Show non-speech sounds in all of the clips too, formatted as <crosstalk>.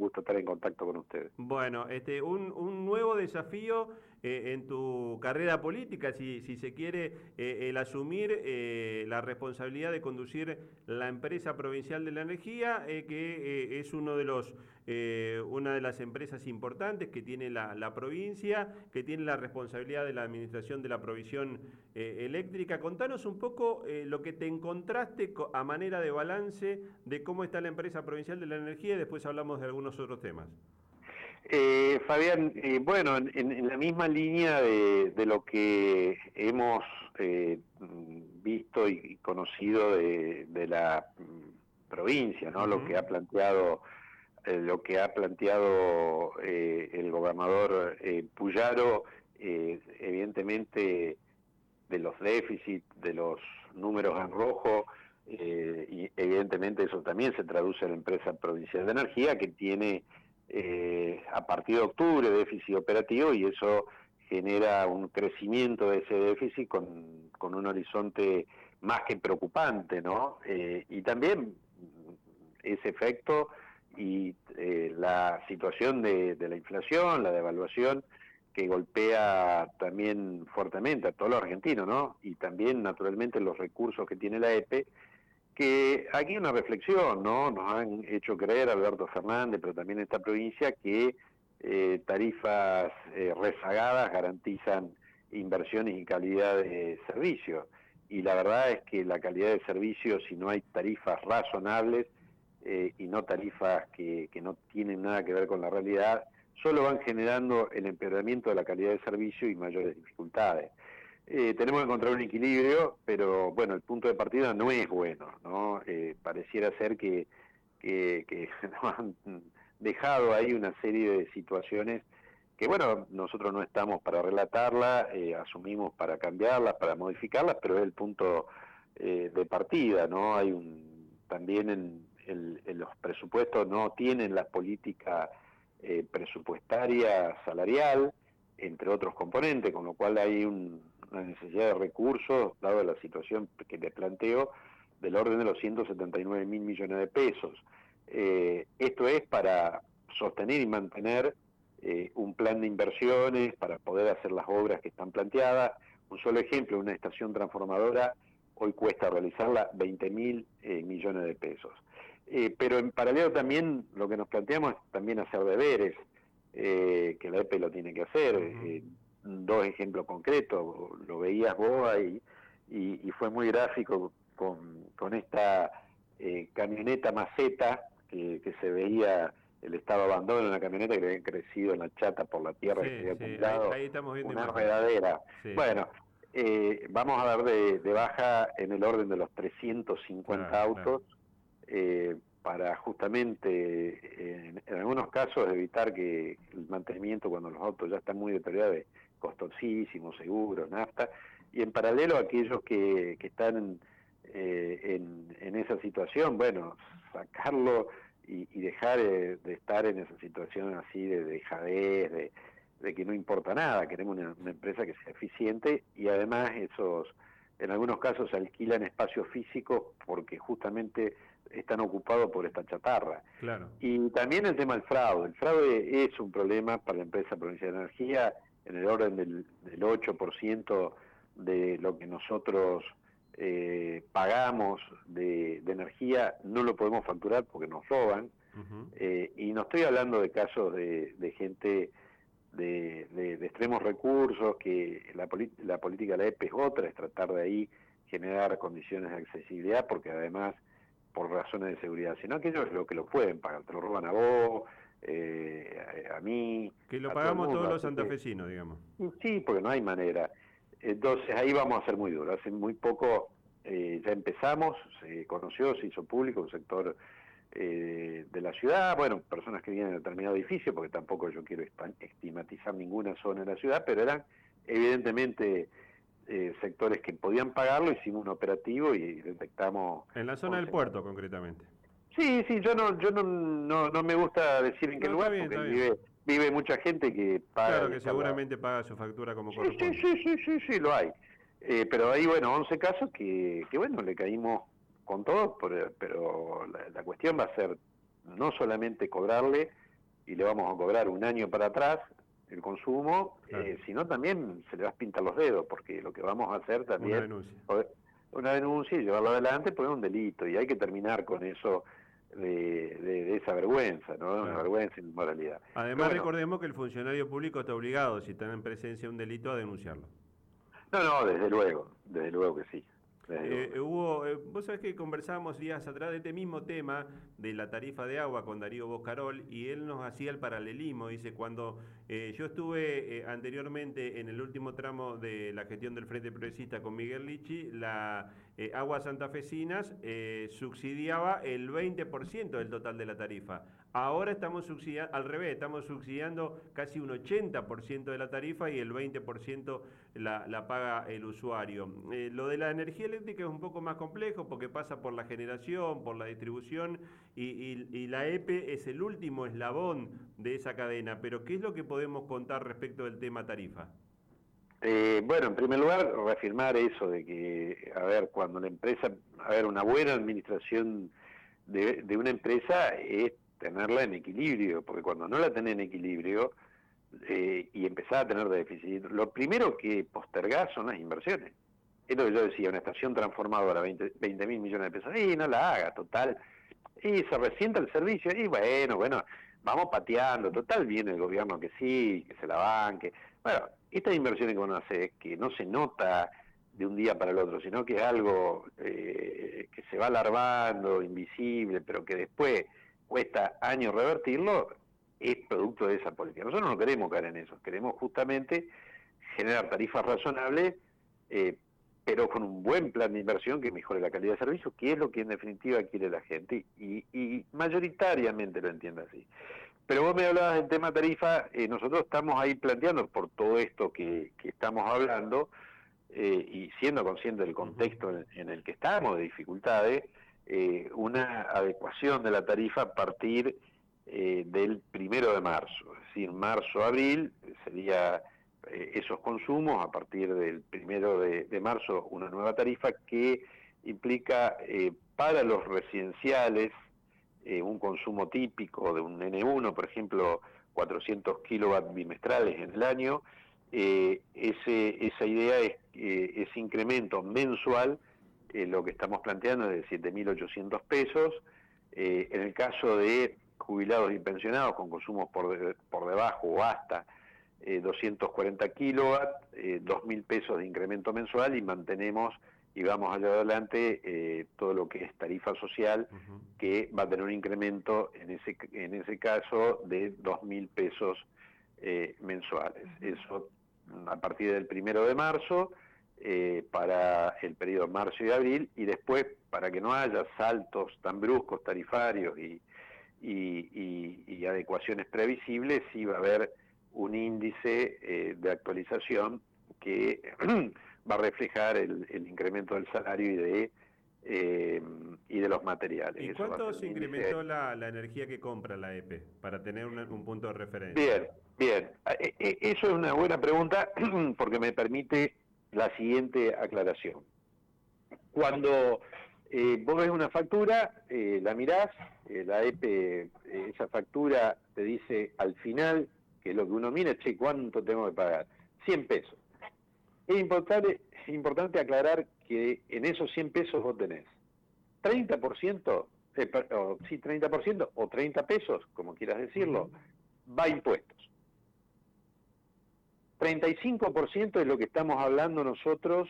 gusto estar en contacto con ustedes. Bueno, este, un, un nuevo desafío eh, en tu carrera política, si, si se quiere, eh, el asumir eh, la responsabilidad de conducir la empresa provincial de la energía, que es uno de los, una de las empresas importantes que tiene la, la, provincia, que tiene la responsabilidad de la administración de la provisión eléctrica. Contanos un poco lo que te encontraste a manera de balance de cómo está la empresa provincial de la energía y después hablamos de algunos otros temas. Eh, Fabián, eh, bueno, en, la misma línea de, lo que hemos eh, visto y conocido de, la mm, provincia, ¿no? Lo que ha planteado, eh, lo que ha planteado el gobernador Puyaro, evidentemente de los déficits, de los números en rojo, y evidentemente eso también se traduce en la empresa provincial de energía que tiene eh, a partir de octubre déficit operativo y eso genera un crecimiento de ese déficit con, con un horizonte más que preocupante, ¿no? Eh, y también ese efecto y eh, la situación de, la inflación, la devaluación, que golpea también fuertemente a todos los argentinos, ¿no? Y también, naturalmente, los recursos que tiene la EPE, que aquí una reflexión, ¿no? Nos han hecho creer Alberto Fernández, pero también esta provincia, que eh, tarifas eh, rezagadas garantizan inversiones y calidad de servicio. Y la verdad es que la calidad de servicio, si no hay tarifas razonables eh, y no tarifas que, que no tienen nada que ver con la realidad, solo van generando el empeoramiento de la calidad de servicio y mayores dificultades. Eh, tenemos que encontrar un equilibrio, pero bueno, el punto de partida no es bueno, ¿no? Eh, pareciera ser que, que, <laughs> nos han dejado ahí una serie de situaciones que bueno, nosotros no estamos para relatarlas, eh, asumimos para cambiarlas, para modificarlas, pero es el punto de partida, ¿no? Hay un, también en, en los presupuestos no tienen la política presupuestaria salarial, entre otros componentes, con lo cual hay un, una necesidad de recursos, dado la situación que te planteo, del orden de los 179 mil millones de pesos. Eh, esto es para sostener y mantener eh, un plan de inversiones, para poder hacer las obras que están planteadas. Un solo ejemplo, una estación transformadora hoy cuesta realizarla 20 mil eh, millones de pesos. Pero en paralelo también lo que nos planteamos es también hacer deberes, que la EPE lo tiene que hacer dos ejemplos concretos, lo veías vos ahí, y, fue muy gráfico con, con esta eh, camioneta maceta que, que, se veía el estado abandono en la camioneta que había crecido en la chata por la tierra que se había ahí, estamos viendo una redadera. Bueno, eh, vamos a dar de, de, baja en el orden de los 350 autos. Eh, para justamente, en, algunos casos, evitar que el mantenimiento cuando los autos ya están muy deteriorados costosísimos, seguros, nafta, y en paralelo aquellos que, que están eh, en, en, esa situación, bueno, sacarlo y, dejar de estar en esa situación así de dejadez, de, de que no importa nada, queremos una, empresa que sea eficiente y además esos, en algunos casos alquilan espacios físicos porque justamente están ocupados por esta chatarra. Claro. Y también el tema del fraude. El fraude es un problema para la empresa Provincial de Energía en el orden del, del 8% de lo que nosotros eh, pagamos de, energía, no lo podemos facturar porque nos roban. Eh, y no estoy hablando de casos de, gente de, de, extremos recursos, que la, la política de la EPE es otra, es tratar de ahí generar condiciones de accesibilidad, porque además, por razones de seguridad, sino aquellos lo que lo pueden pagar, te lo roban a vos, eh, a, mí. Que lo pagamos todos los santafesinos, digamos. Sí, porque no hay manera. Entonces ahí vamos a ser muy duros. Hace muy poco eh, ya empezamos, se conoció, se hizo público un sector eh, de la ciudad, bueno, personas que vienen en determinado edificio, porque tampoco yo quiero estigmatizar ninguna zona de la ciudad, pero eran evidentemente eh, sectores que podían pagarlo, hicimos un operativo y detectamos... En la zona del puerto, concretamente. Sí, sí, yo no, yo no, no, me gusta decir en qué lugar, porque vive, vive mucha gente que paga. Claro, que seguramente paga su factura como corresponde. Sí, sí, sí, sí, sí, lo hay. Eh, pero hay, bueno, 11 casos que, que, bueno, le caímos con todo, pero, pero la, cuestión va a ser no solamente cobrarle, y le vamos a cobrar un año para atrás el consumo, eh, sino también se le va a pintar los dedos, porque lo que vamos a hacer también... Una denuncia. Una denuncia y llevarlo adelante, pues es un delito, y hay que terminar con eso de, esa vergüenza, ¿no? Una vergüenza y inmoralidad. Además, recordemos que el funcionario público está obligado, si está en presencia de un delito, a denunciarlo. No, no, desde luego, desde luego que sí. Eh, eh, vos que conversábamos días atrás de este mismo tema de la tarifa de agua con Darío Boscarol y él nos hacía el paralelismo. Dice, cuando eh, yo estuve anteriormente en el último tramo de la gestión del Frente Progresista con Miguel Lichi, la agua santafesinas subsidiaba el 20% del total de la tarifa. Ahora estamos subsidiando, al revés, estamos subsidiando casi un 80% de la tarifa y el 20% la, paga el usuario. Eh, lo de la energía eléctrica es un poco más complejo porque pasa por la generación, por la distribución y, la EPE es el último eslabón de esa cadena. Pero ¿qué es lo que podemos contar respecto del tema tarifa? Eh, bueno, en primer lugar, reafirmar eso de que, a ver, cuando la empresa, a ver, una buena administración de una empresa es tenerla en equilibrio, porque cuando no la tenés en equilibrio eh, y empezás a tener déficit, lo primero que postergás son las inversiones. Es lo que yo decía, una estación transformadora, 20 mil millones de pesos, y no la haga, total. Y se resienta el servicio, y bueno, bueno, vamos pateando, total viene el gobierno que sí, que se la banque. Bueno, estas inversiones que uno hace, que no se nota de un día para el otro, sino que es algo eh, que se va alargando, invisible, pero que después cuesta años revertirlo, es producto de esa política. Nosotros no queremos caer en eso, queremos justamente generar tarifas razonables, eh, pero con un buen plan de inversión que mejore la calidad de servicio, que es lo que en definitiva quiere la gente, y, mayoritariamente lo entiende así. Pero vos me hablabas del tema tarifa, eh, nosotros estamos ahí planteando por todo esto que, estamos hablando, eh, y siendo conscientes del contexto en el que estamos, de dificultades, eh, una adecuación de la tarifa a partir eh, del primero de marzo, es decir, marzo-abril sería eh, esos consumos, a partir del primero de, marzo una nueva tarifa que implica para los residenciales un consumo típico de un N1, por ejemplo, 400 kilowatts bimestrales en el año, ese, esa idea es ese incremento mensual eh, lo que estamos planteando es de 7.800 pesos. Eh, en el caso de jubilados y pensionados con consumos por, por debajo o hasta 240 eh, kilowatts, 2.000 pesos de incremento mensual y mantenemos y vamos allá adelante todo lo que es tarifa social, que va a tener un incremento en ese, en ese caso de 2.000 pesos mensuales. Eso a partir del primero de marzo eh, para el periodo marzo y abril y después para que no haya saltos tan bruscos tarifarios y, y, adecuaciones previsibles, sí va a haber un índice eh, de actualización que <clears throat> va a reflejar el, incremento del salario y de eh, y de los materiales. ¿Y cuánto se incrementó la, energía que compra la EPE para tener un, punto de referencia? Bien, bien. Eso es una buena pregunta <clears throat> porque me permite la siguiente aclaración. Cuando eh, vos ves una factura, eh, la mirás, eh, la EPE, esa factura te dice al final, que lo que uno mira, che, ¿cuánto tengo que pagar? 100 pesos. Es importante, es importante aclarar que en esos 100 pesos vos tenés 30%, o, sí, 30% o 30 pesos, como quieras decirlo, va a impuestos. 35% es lo que estamos hablando nosotros,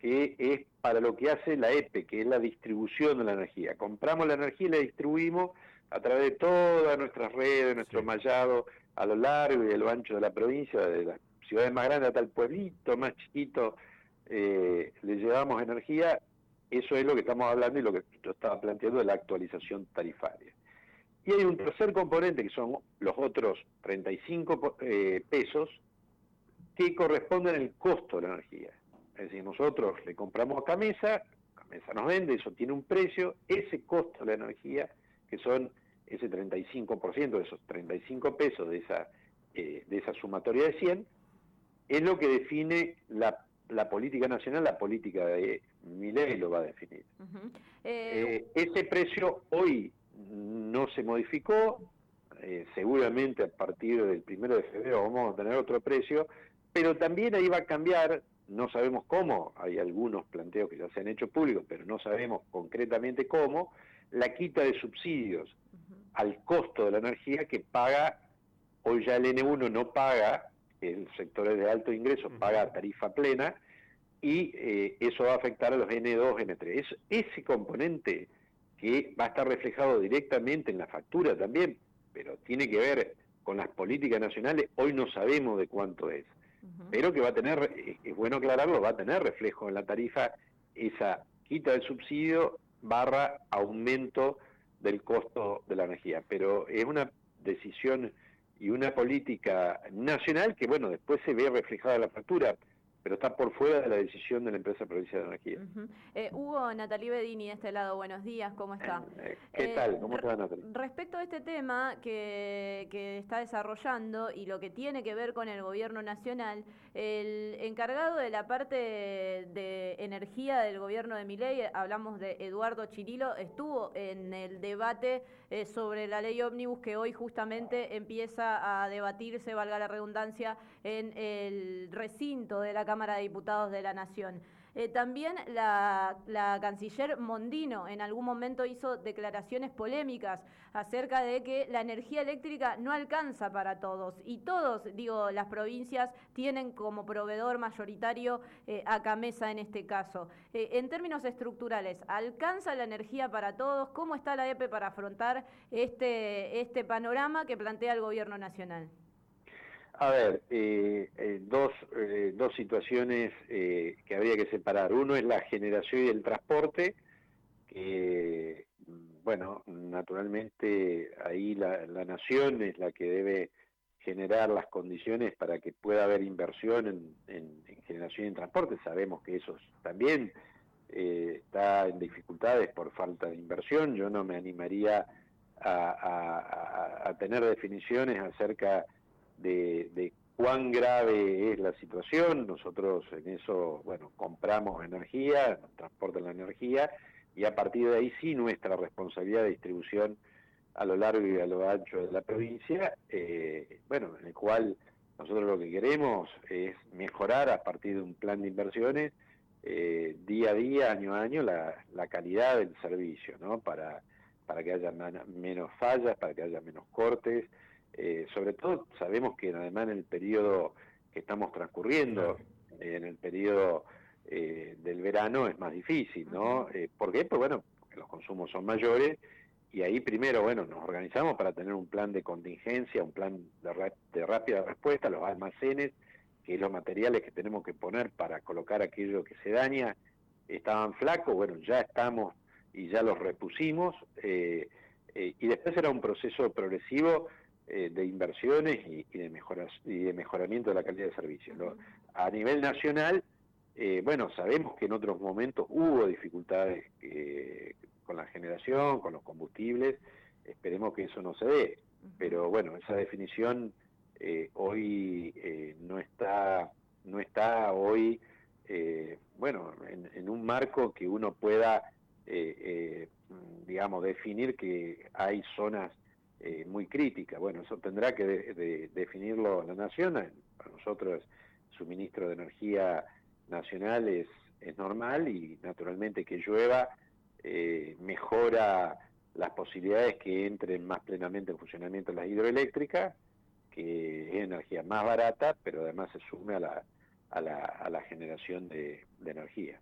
que es para lo que hace la EPE, que es la distribución de la energía. Compramos la energía y la distribuimos a través de todas nuestras redes, nuestro mallado a lo largo y a lo ancho de la provincia, de las ciudades más grandes hasta el pueblito más chiquito, eh, le llevamos energía. Eso es lo que estamos hablando y lo que yo estaba planteando de la actualización tarifaria. Y hay un tercer componente que son los otros 35 eh, pesos que corresponden al costo de la energía. Es decir, nosotros le compramos a Camesa, Camesa nos vende, eso tiene un precio, ese costo de la energía, que son ese 35% de esos 35 pesos de esa, eh, de esa sumatoria de 100, es lo que define la, política nacional, la política de ley lo va a definir. Eh, ese precio hoy no se modificó, seguramente a partir del primero de febrero vamos a tener otro precio, pero también ahí va a cambiar, no sabemos cómo, hay algunos planteos que ya se han hecho públicos, pero no sabemos concretamente cómo, la quita de subsidios al costo de la energía que paga, hoy ya el N1 no paga, el sector de alto ingreso paga tarifa plena, y eh, eso va a afectar a los N2, N3. ese componente que va a estar reflejado directamente en la factura también, pero tiene que ver con las políticas nacionales, hoy no sabemos de cuánto es, pero que va a tener, es bueno aclararlo, va a tener reflejo en la tarifa esa quita del subsidio barra aumento del costo de la energía. Pero es una decisión y una política nacional que, bueno, después se ve reflejada en la factura pero está por fuera de la decisión de la empresa provincial de energía. Eh, Hugo, Natalie Bedini de este lado, buenos días, ¿cómo está? Eh, ¿Qué tal? ¿Cómo está Natalie? Respecto a este tema que, que, está desarrollando y lo que tiene que ver con el gobierno nacional, el encargado de la parte de energía del gobierno de Miley, hablamos de Eduardo Chirilo, estuvo en el debate eh, sobre la ley ómnibus que hoy justamente empieza a debatirse, valga la redundancia, en el recinto de la Cámara de Diputados de la Nación. Eh, también la, canciller Mondino en algún momento hizo declaraciones polémicas acerca de que la energía eléctrica no alcanza para todos y todos, digo, las provincias tienen como proveedor mayoritario eh, a Camesa en este caso. Eh, en términos estructurales, ¿alcanza la energía para todos? ¿Cómo está la EPE para afrontar este, este panorama que plantea el gobierno nacional? A ver, eh, eh, dos, eh, dos situaciones que habría que separar. Uno es la generación y el transporte, que, bueno, naturalmente ahí la, nación es la que debe generar las condiciones para que pueda haber inversión en, en, generación y transporte. Sabemos que eso también está en dificultades por falta de inversión. Yo no me animaría a, a tener definiciones acerca de, cuán grave es la situación. Nosotros en eso, bueno, compramos energía, transportan la energía y a partir de ahí sí nuestra responsabilidad de distribución a lo largo y a lo ancho de la provincia, eh, bueno, en el cual nosotros lo que queremos es mejorar a partir de un plan de inversiones eh, día a día, año a año, la, la calidad del servicio, ¿no? Para, para que haya menos fallas, para que haya menos cortes, eh, sobre todo sabemos que además en el periodo que estamos transcurriendo, en el periodo eh, del verano es más difícil, ¿no? Eh, ¿Por qué? Pues bueno, porque los consumos son mayores y ahí primero, bueno, nos organizamos para tener un plan de contingencia, un plan de, de rápida respuesta, los almacenes, que es los materiales que tenemos que poner para colocar aquello que se daña, estaban flacos, bueno, ya estamos y ya los repusimos, y después era un proceso progresivo eh, de inversiones y, de mejoras, y de mejoramiento de la calidad de servicio. A nivel nacional, eh, bueno, sabemos que en otros momentos hubo dificultades eh, con la generación, con los combustibles, esperemos que eso no se dé, pero bueno, esa definición hoy no está no está hoy bueno en, en, un marco que uno pueda digamos definir que hay zonas eh, muy crítica. Bueno, eso tendrá que definirlo la Nación. Para nosotros, suministro de energía nacional es, es normal y naturalmente que llueva eh, mejora las posibilidades que entren más plenamente en funcionamiento las hidroeléctricas, que es energía más barata, pero además se sume a la, a la, a la generación de, energía.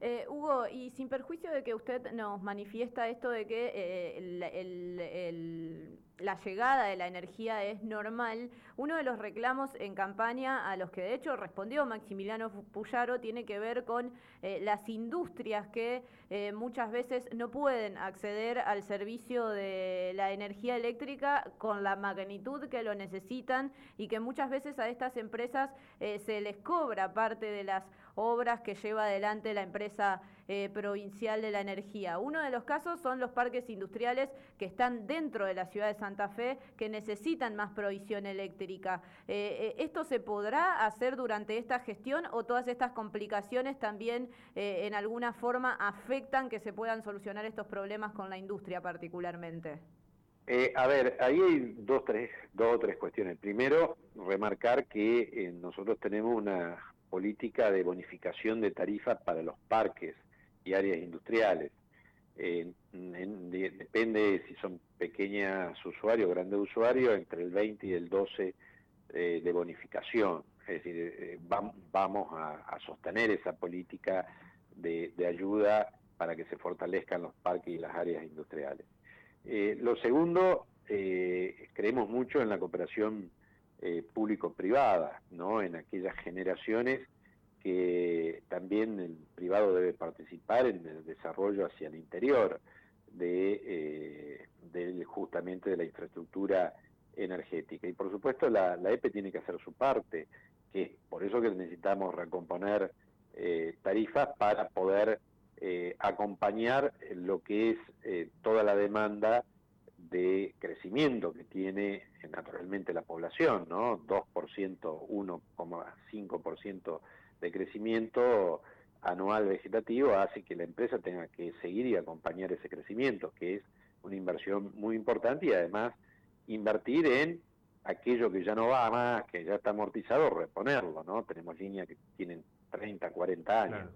Eh, Hugo, y sin perjuicio de que usted nos manifiesta esto de que eh, la llegada de la energía es normal, uno de los reclamos en campaña a los que de hecho respondió Maximiliano Puyaro tiene que ver con eh, las industrias que muchas veces no pueden acceder al servicio de la energía eléctrica con la magnitud que lo necesitan y que muchas veces a estas empresas se les cobra parte de las obras que lleva adelante la empresa eh, provincial de la energía. Uno de los casos son los parques industriales que están dentro de la ciudad de Santa Fe, que necesitan más provisión eléctrica. Eh, eh, ¿Esto se podrá hacer durante esta gestión o todas estas complicaciones también en alguna forma afectan que se puedan solucionar estos problemas con la industria particularmente? Eh, a ver, ahí hay dos, tres, dos o tres cuestiones. Primero, remarcar que nosotros tenemos una política de bonificación de tarifas para los parques y áreas industriales. Eh, depende si son pequeños usuarios, grandes usuarios, entre el 20 y el 12 de bonificación. Es decir, vamos a, sostener esa política de ayuda para que se fortalezcan los parques y las áreas industriales. Eh, lo segundo, eh, creemos mucho en la cooperación eh, público-privada, ¿no? en aquellas generaciones que también el privado debe participar en el desarrollo hacia el interior de, justamente de la infraestructura energética. Y por supuesto la, EPE tiene que hacer su parte, que por eso que necesitamos recomponer tarifas para poder eh, acompañar lo que es eh, toda la demanda de crecimiento que tiene naturalmente la población, ¿no? 2%, 1,5% de crecimiento anual vegetativo hace que la empresa tenga que seguir y acompañar ese crecimiento, que es una inversión muy importante y además invertir en aquello que ya no va más, que ya está amortizado, reponerlo, ¿no? Tenemos líneas que tienen 30, 40 años.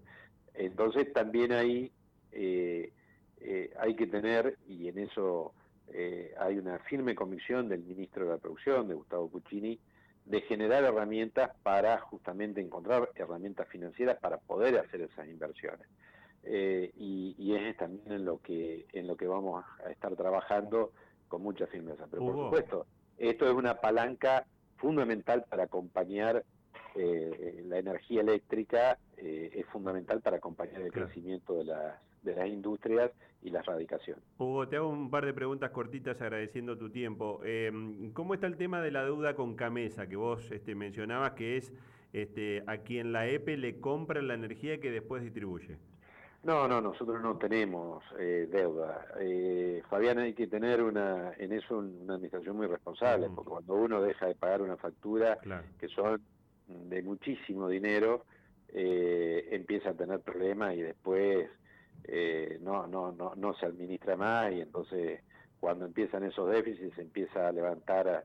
Entonces también ahí eh, eh, hay que tener, y en eso eh, hay una firme convicción del ministro de la Producción, de Gustavo Cuccini, de generar herramientas para justamente encontrar herramientas financieras para poder hacer esas inversiones. y, es también en lo que en lo que vamos a estar trabajando con mucha firmeza. Pero por supuesto, esto es una palanca fundamental para acompañar eh, la energía eléctrica eh, es fundamental para acompañar el crecimiento de las, de las industrias y la erradicación. Hugo, te hago un par de preguntas cortitas agradeciendo tu tiempo. Em, ¿Cómo está el tema de la deuda con Camesa, que vos este, mencionabas que es este, a quien la EPE le compra la energía que después distribuye? No, no, nosotros no tenemos eh, deuda. Eh, Fabián, hay que tener una, en eso una administración muy responsable, porque cuando uno deja de pagar una factura, que son de muchísimo dinero eh, empieza a tener problemas y después eh, no, no, no, no se administra más y entonces cuando empiezan esos déficits se empieza a levantar,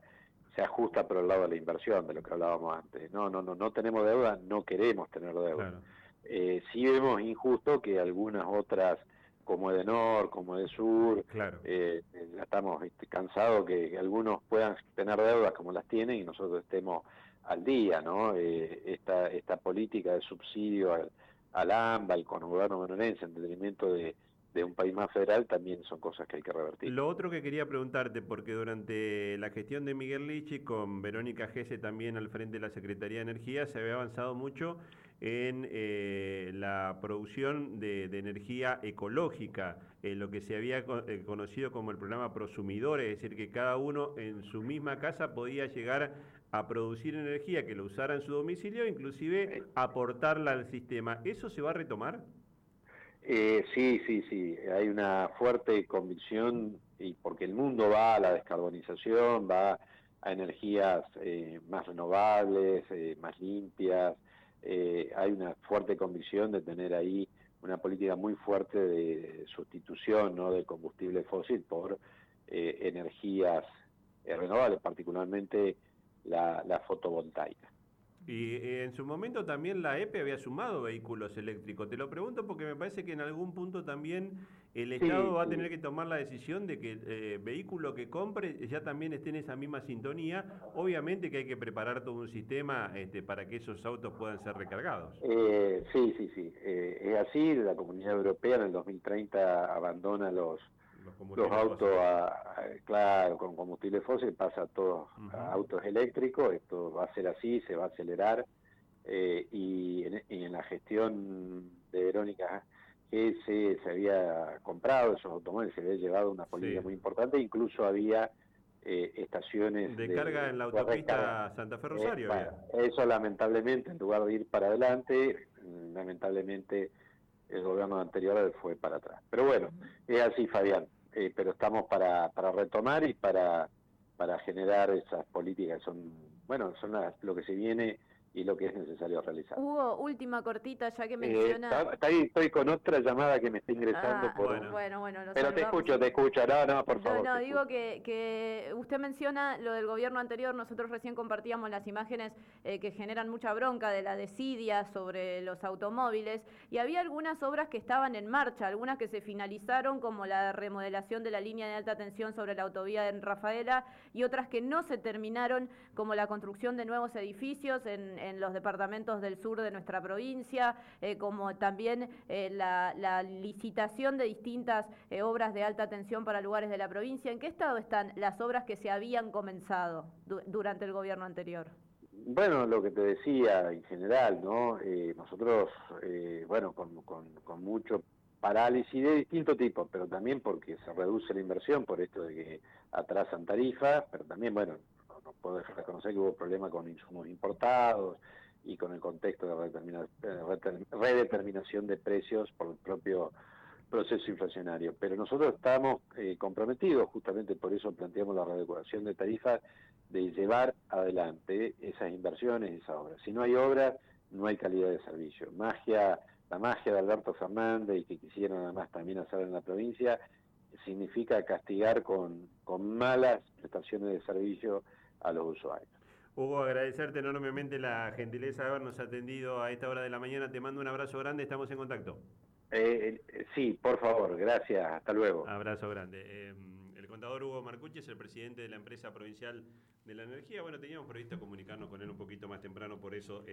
se ajusta por el lado de la inversión, de lo que hablábamos antes. No, no, no, no tenemos deuda, no queremos tener deuda. Eh, sí vemos injusto que algunas otras como Edenor, como Edesur, claro. eh, ya estamos cansados que, algunos puedan tener deudas como las tienen y nosotros estemos al día, ¿no? Eh, esta, esta política de subsidio al, al AMBA, al gobierno bonaerense, en detrimento de, de un país más federal también son cosas que hay que revertir. Lo otro que quería preguntarte, porque durante la gestión de Miguel Lichi, con Verónica Gese también al frente de la Secretaría de Energía, se había avanzado mucho en eh, la producción de, energía ecológica, en lo que se había eh, conocido como el programa Prosumidor, es decir, que cada uno en su misma casa podía llegar a producir energía que lo usara en su domicilio, inclusive aportarla al sistema. ¿Eso se va a retomar? Eh, sí, sí, sí. Hay una fuerte convicción y porque el mundo va a la descarbonización, va a energías eh, más renovables, eh, más limpias. Hay una fuerte convicción de tener ahí una política muy fuerte de sustitución ¿no? del combustible fósil por energías renovables, particularmente la, fotovoltaica. Y eh, en su momento también la EPE había sumado vehículos eléctricos. Te lo pregunto porque me parece que en algún punto también el Estado va a tener que tomar la decisión de que el eh, vehículo que compre ya también esté en esa misma sintonía. Obviamente que hay que preparar todo un sistema este, para que esos autos puedan ser recargados. Eh, sí, sí, sí. es así. La Comunidad Europea en el 2030 abandona los los, autos, claro, con combustible fósil pasa a todos a autos eléctricos, esto va a ser así, se va a acelerar, eh, y, en, la gestión de Verónica GS se había comprado esos automóviles, se había llevado una política muy importante, incluso había eh, estaciones de, carga en la autopista Santa Fe eh, Rosario. eso lamentablemente, en lugar de ir para adelante, lamentablemente el gobierno anterior fue para atrás. Pero bueno, es así, Fabián. Eh, pero estamos para, para retomar y para, para generar esas políticas. Son, bueno, son lo que se viene y lo que es necesario realizar. Hugo, última cortita, ya que eh, menciona... estoy con otra llamada que me está ingresando ah, por... Bueno, bueno, bueno Pero te escucho, te escucho, no, no, por favor. No, no, digo que, que usted menciona lo del gobierno anterior, nosotros recién compartíamos las imágenes eh, que generan mucha bronca de la desidia sobre los automóviles, y había algunas obras que estaban en marcha, algunas que se finalizaron, como la remodelación de la línea de alta tensión sobre la autovía en Rafaela, y otras que no se terminaron, como la construcción de nuevos edificios en en los departamentos del sur de nuestra provincia, eh, como también eh, la, licitación de distintas eh, obras de alta tensión para lugares de la provincia. ¿En qué estado están las obras que se habían comenzado durante el gobierno anterior? Bueno, lo que te decía en general, ¿no? nosotros, bueno, con, con, mucho parálisis de distinto tipo, pero también porque se reduce la inversión por esto de que atrasan tarifas, pero también, bueno, no reconocer que hubo problemas con insumos importados y con el contexto de redeterminación de precios por el propio proceso inflacionario. Pero nosotros estamos eh, comprometidos, justamente por eso planteamos la readecuación de tarifas, de llevar adelante esas inversiones esas obras. Si no hay obras, no hay calidad de servicio. Magia, la magia de Alberto Fernández y que quisieron además también hacer en la provincia, significa castigar con, con malas prestaciones de servicio a los usuarios. Hugo, agradecerte enormemente la gentileza de habernos atendido a esta hora de la mañana. Te mando un abrazo grande, estamos en contacto. Eh, eh, sí, por favor, gracias, hasta luego. Abrazo grande. Eh, el contador Hugo Marcucci es el presidente de la empresa provincial de la energía. Bueno, teníamos previsto comunicarnos con él un poquito más temprano, por eso...